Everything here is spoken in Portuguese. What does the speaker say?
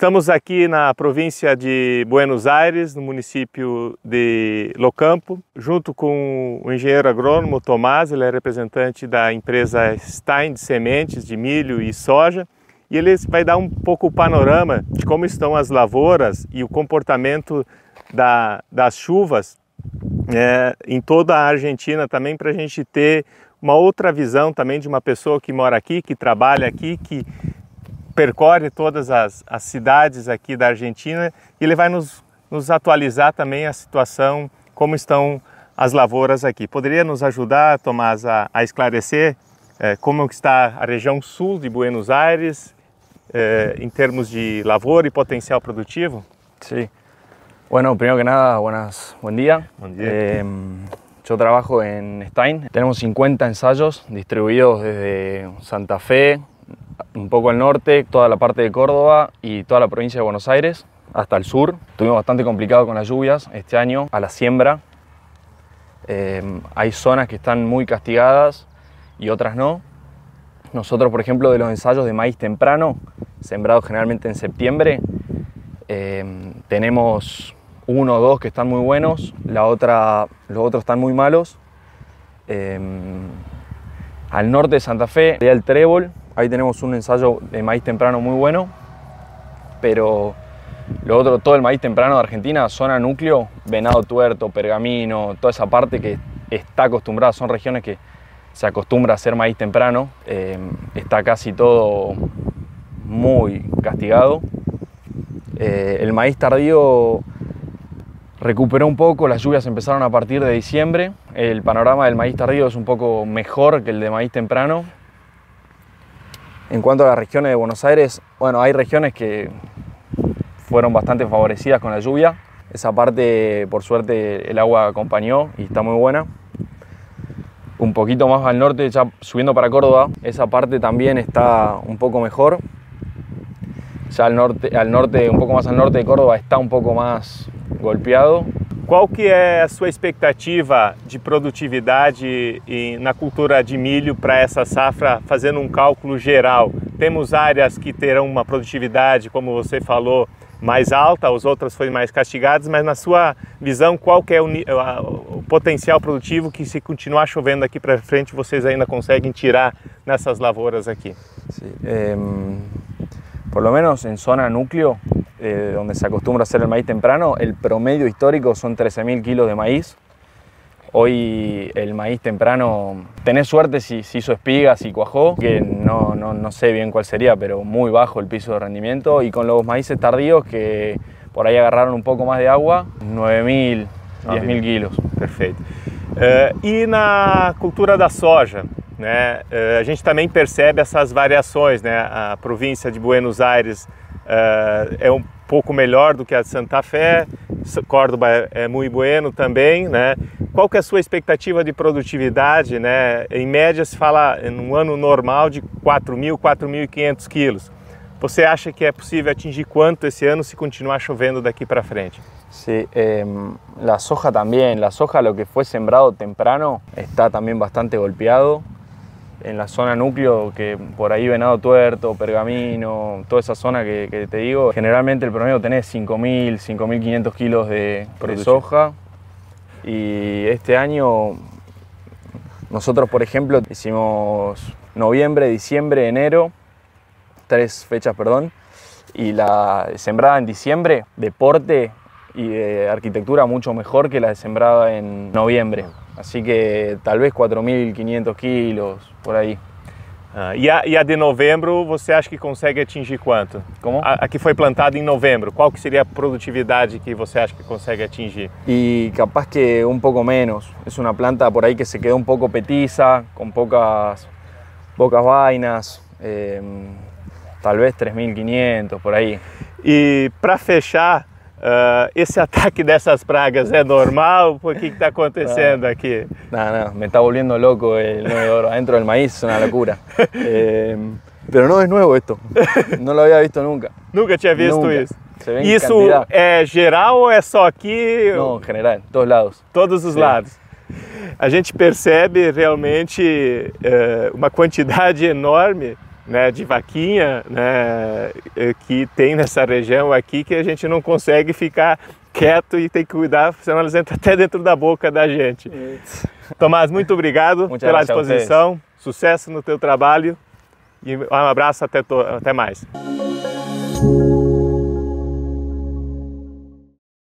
Estamos aqui na província de Buenos Aires, no município de Locampo, junto com o engenheiro agrônomo Tomás, ele é representante da empresa Stein de sementes de milho e soja, e ele vai dar um pouco o panorama de como estão as lavouras e o comportamento da, das chuvas é, em toda a Argentina também, para a gente ter uma outra visão também de uma pessoa que mora aqui, que trabalha aqui, que percorre todas as, as cidades aqui da Argentina e ele vai nos, nos atualizar também a situação, como estão as lavouras aqui. Poderia nos ajudar, Tomás, a, a esclarecer eh, como está a região sul de Buenos Aires eh, em termos de lavoura e potencial produtivo? Sí. Bueno, primero que nada, buenas, buen día. Buen día. Eh, yo trabajo en Stein. Tenemos 50 ensayos distribuidos desde Santa Fe, un poco al norte, toda la parte de Córdoba y toda la provincia de Buenos Aires, hasta el sur. Estuvimos bastante complicado con las lluvias este año a la siembra. Eh, hay zonas que están muy castigadas y otras no. Nosotros, por ejemplo, de los ensayos de maíz temprano, sembrados generalmente en septiembre, eh, tenemos uno o dos que están muy buenos, la otra, los otros están muy malos. Eh, al norte de Santa Fe, el Trébol, ahí tenemos un ensayo de maíz temprano muy bueno, pero lo otro, todo el maíz temprano de Argentina, zona núcleo, venado tuerto, pergamino, toda esa parte que está acostumbrada, son regiones que se acostumbra a hacer maíz temprano, eh, está casi todo muy castigado. Eh, el maíz tardío recuperó un poco, las lluvias empezaron a partir de diciembre, el panorama del maíz tardío es un poco mejor que el de maíz temprano. En cuanto a las regiones de Buenos Aires, bueno, hay regiones que fueron bastante favorecidas con la lluvia. Esa parte, por suerte, el agua acompañó y está muy buena. Un poquito más al norte, ya subiendo para Córdoba, esa parte también está un poco mejor. Ya al norte, al norte, un poco más al norte de Córdoba está un poco más golpeado. Qual que é a sua expectativa de produtividade na cultura de milho para essa safra, fazendo um cálculo geral? Temos áreas que terão uma produtividade, como você falou, mais alta, as outras foram mais castigadas, mas na sua visão, qual que é o, o potencial produtivo que se continuar chovendo aqui para frente, vocês ainda conseguem tirar nessas lavouras aqui? Sí, em, por lo menos en zona núcleo, eh, donde se acostumbra a hacer el maíz temprano, el promedio histórico son 13.000 kilos de maíz. Hoy el maíz temprano, tenés suerte si, si hizo espigas y cuajó, que no, no, no sé bien cuál sería, pero muy bajo el piso de rendimiento. Y con los maíces tardíos que por ahí agarraron un poco más de agua, 9.000, 10.000 kilos. Perfeito. Eh, e na cultura da soja, né, eh, a gente também percebe essas variações, né? A província de Buenos Aires eh, é um pouco melhor do que a de Santa Fé, Córdoba é, é muito bueno também, né? Qual que é a sua expectativa de produtividade, né? Em média se fala em um ano normal de 4.000, 4.500 quilos. Você acha que é possível atingir quanto esse ano se continuar chovendo daqui para frente? Sí, em, la soja también, la soja lo que fue sembrado temprano está también bastante golpeado. En la zona núcleo, que por ahí venado tuerto, pergamino, toda esa zona que, que te digo, generalmente el promedio tenés 5.000, 5.500 kilos de, de soja. Y este año nosotros, por ejemplo, hicimos noviembre, diciembre, enero, tres fechas, perdón, y la sembrada en diciembre, deporte y de arquitectura mucho mejor que la sembrada en noviembre. Así que tal vez 4.500 kilos, por ahí. Ah, e, a, e a de novembro, você acha que consegue atingir quanto? Como? A, a que foi plantada em novembro, qual que seria a produtividade que você acha que consegue atingir? Y capaz que un poco menos. Es una planta por ahí que se quedó un poco petiza, con pocas, pocas vainas. eh, tal vez 3.500 por ahí. E para fechar, ah, esse ataque dessas pragas é normal? O que está acontecendo aqui? Nada, nada, me está volviendo loco el 9 de oro. Adentro del maíz es una locura. Eh, pero no es nuevo esto. No lo había visto nunca. Nunca tinha visto Nunca. isso. Isso cantidad. é geral ou é só aqui? No, en general, en todos lados. todos os Sim. lados. A gente percebe realmente eh, uma quantidade enorme né, de vaquinha né, que tem nessa região aqui que a gente não consegue ficar quieto e tem que cuidar, senão elas entram até dentro da boca da gente. Tomás, muito obrigado Muchas pela disposição, sucesso no teu trabalho e um abraço até, até mais.